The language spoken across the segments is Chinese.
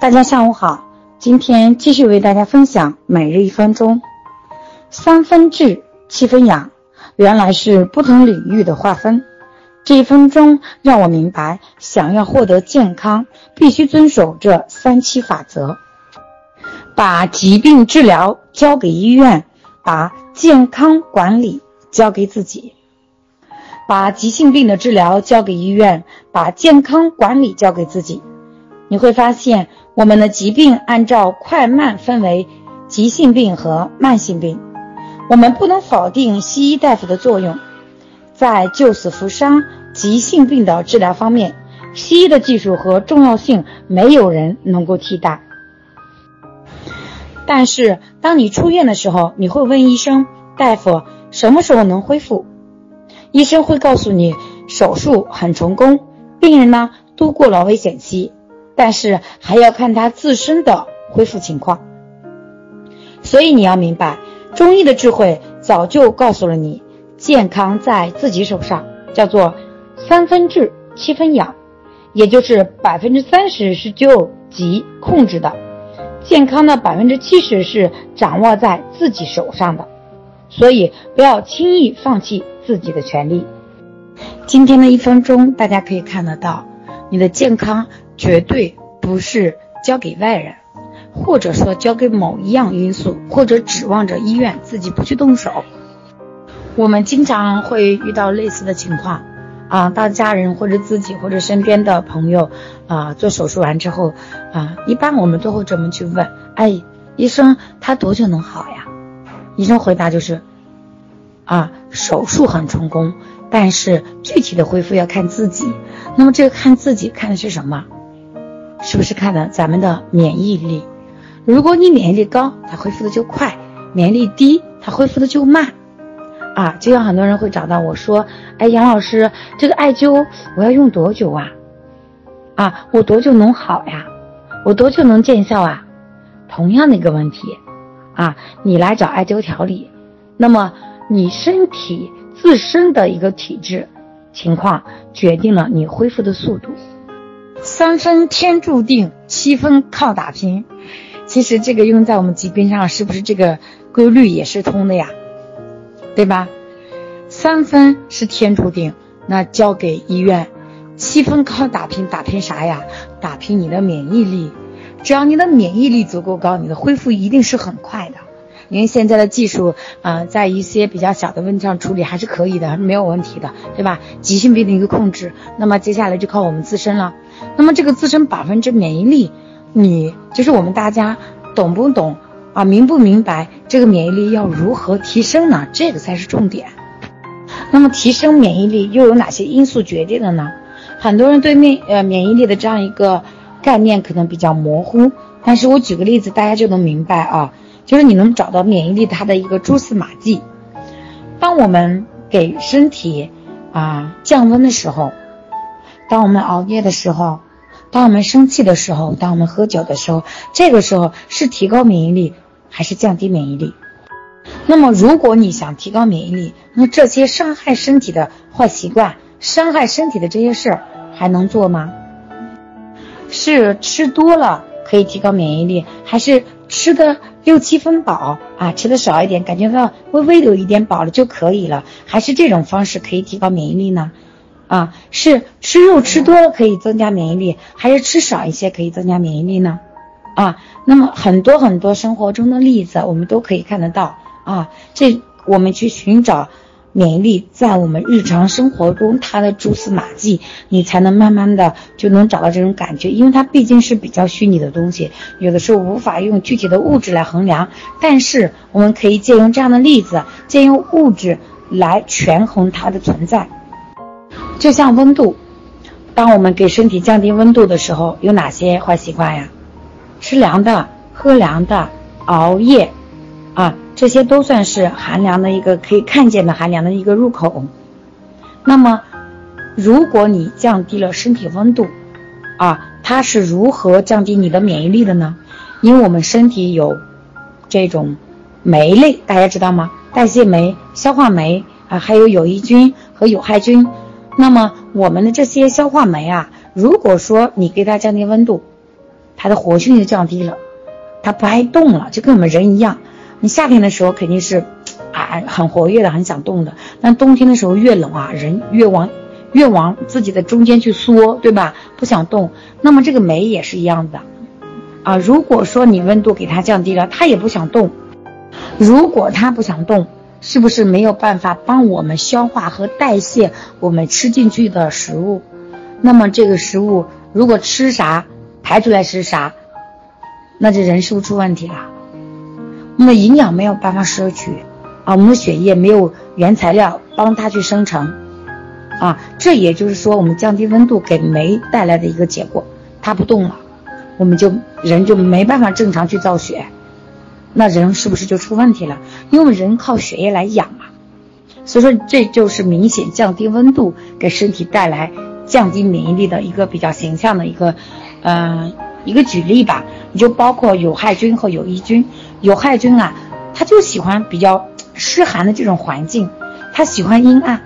大家下午好，今天继续为大家分享每日一分钟。三分治，七分养，原来是不同领域的划分。这一分钟让我明白，想要获得健康，必须遵守这三七法则：把疾病治疗交给医院，把健康管理交给自己。把急性病的治疗交给医院，把健康管理交给自己。你会发现，我们的疾病按照快慢分为急性病和慢性病。我们不能否定西医大夫的作用，在救死扶伤急性病的治疗方面，西医的技术和重要性没有人能够替代。但是，当你出院的时候，你会问医生：“大夫，什么时候能恢复？”医生会告诉你，手术很成功，病人呢度过了危险期，但是还要看他自身的恢复情况。所以你要明白，中医的智慧早就告诉了你，健康在自己手上，叫做三分治七分养，也就是百分之三十是救急控制的，健康的百分之七十是掌握在自己手上的。所以不要轻易放弃自己的权利。今天的一分钟，大家可以看得到，你的健康绝对不是交给外人，或者说交给某一样因素，或者指望着医院自己不去动手。我们经常会遇到类似的情况，啊，当家人或者自己或者身边的朋友啊做手术完之后，啊，一般我们都会这么去问：哎，医生，他多久能好呀？医生回答就是，啊，手术很成功，但是具体的恢复要看自己。那么这个看自己看的是什么？是不是看的咱们的免疫力？如果你免疫力高，它恢复的就快；免疫力低，它恢复的就慢。啊，就像很多人会找到我说，哎，杨老师，这个艾灸我要用多久啊？啊，我多久能好呀？我多久能见效啊？同样的一个问题。啊，你来找艾灸调理，那么你身体自身的一个体质情况决定了你恢复的速度。三分天注定，七分靠打拼。其实这个用在我们疾病上，是不是这个规律也是通的呀？对吧？三分是天注定，那交给医院；七分靠打拼，打拼啥呀？打拼你的免疫力。只要你的免疫力足够高，你的恢复一定是很快的。因为现在的技术，啊，在一些比较小的问题上处理还是可以的，没有问题的，对吧？急性病的一个控制，那么接下来就靠我们自身了。那么这个自身百分之免疫力，你就是我们大家懂不懂啊？明不明白这个免疫力要如何提升呢？这个才是重点。那么提升免疫力又有哪些因素决定的呢？很多人对免呃免疫力的这样一个。概念可能比较模糊，但是我举个例子，大家就能明白啊，就是你能找到免疫力它的一个蛛丝马迹。当我们给身体啊降温的时候，当我们熬夜的时候，当我们生气的时候，当我们喝酒的时候，这个时候是提高免疫力还是降低免疫力？那么如果你想提高免疫力，那这些伤害身体的坏习惯、伤害身体的这些事儿还能做吗？是吃多了可以提高免疫力，还是吃的六七分饱啊？吃的少一点，感觉到微微的有一点饱了就可以了，还是这种方式可以提高免疫力呢？啊，是吃肉吃多了可以增加免疫力，还是吃少一些可以增加免疫力呢？啊，那么很多很多生活中的例子我们都可以看得到啊，这我们去寻找。免疫力在我们日常生活中，它的蛛丝马迹，你才能慢慢的就能找到这种感觉，因为它毕竟是比较虚拟的东西，有的时候无法用具体的物质来衡量。但是我们可以借用这样的例子，借用物质来权衡它的存在。就像温度，当我们给身体降低温度的时候，有哪些坏习惯呀？吃凉的，喝凉的，熬夜，啊。这些都算是寒凉的一个可以看见的寒凉的一个入口。那么，如果你降低了身体温度，啊，它是如何降低你的免疫力的呢？因为我们身体有这种酶类，大家知道吗？代谢酶、消化酶啊，还有有益菌和有害菌。那么我们的这些消化酶啊，如果说你给它降低温度，它的活性就降低了，它不爱动了，就跟我们人一样。你夏天的时候肯定是啊很活跃的，很想动的，但冬天的时候越冷啊，人越往越往自己的中间去缩，对吧？不想动。那么这个酶也是一样的啊。如果说你温度给它降低了，它也不想动。如果它不想动，是不是没有办法帮我们消化和代谢我们吃进去的食物？那么这个食物如果吃啥排出来是啥，那这人是不是出问题了？那么营养没有办法摄取啊，我们的血液没有原材料帮它去生成啊，这也就是说我们降低温度给酶带来的一个结果，它不动了，我们就人就没办法正常去造血。那人是不是就出问题了？因为人靠血液来养嘛，所以说这就是明显降低温度给身体带来降低免疫力的一个比较形象的一个，嗯，一个举例吧。你就包括有害菌和有益菌，有害菌啊，它就喜欢比较湿寒的这种环境，它喜欢阴暗；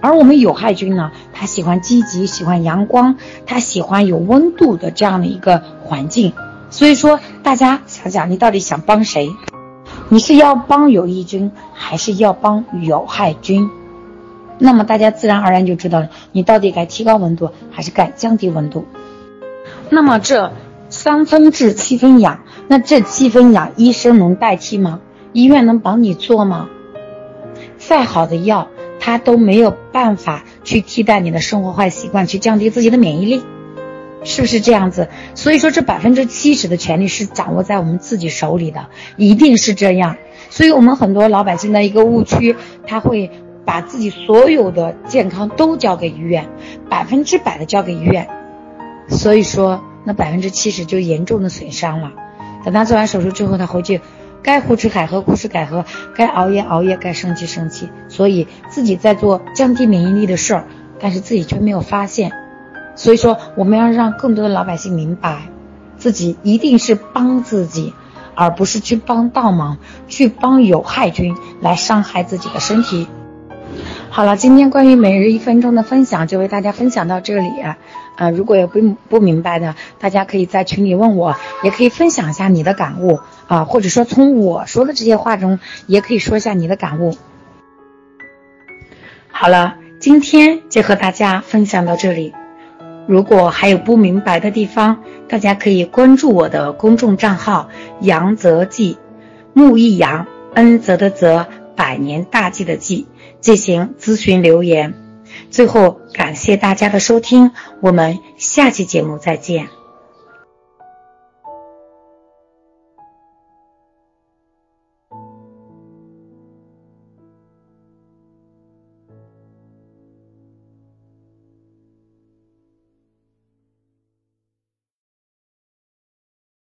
而我们有害菌呢，它喜欢积极，喜欢阳光，它喜欢有温度的这样的一个环境。所以说，大家想想，你到底想帮谁？你是要帮有益菌，还是要帮有害菌？那么大家自然而然就知道了，你到底该提高温度，还是该降低温度？那么这三分治，七分养，那这七分养，医生能代替吗？医院能帮你做吗？再好的药，它都没有办法去替代你的生活坏习惯，去降低自己的免疫力。是不是这样子？所以说，这百分之七十的权利是掌握在我们自己手里的，一定是这样。所以我们很多老百姓的一个误区，他会把自己所有的健康都交给医院，百分之百的交给医院。所以说，那百分之七十就严重的损伤了。等他做完手术之后，他回去该胡吃海喝胡吃海喝，该熬夜熬夜，该生气生气。所以自己在做降低免疫力的事儿，但是自己却没有发现。所以说，我们要让更多的老百姓明白，自己一定是帮自己，而不是去帮倒忙，去帮有害菌来伤害自己的身体。好了，今天关于每日一分钟的分享就为大家分享到这里。啊，如果有不不明白的，大家可以在群里问我，也可以分享一下你的感悟啊，或者说从我说的这些话中，也可以说一下你的感悟。好了，今天就和大家分享到这里。如果还有不明白的地方，大家可以关注我的公众账号“杨泽记”，木易杨，恩泽的泽，百年大计的计，进行咨询留言。最后，感谢大家的收听，我们下期节目再见。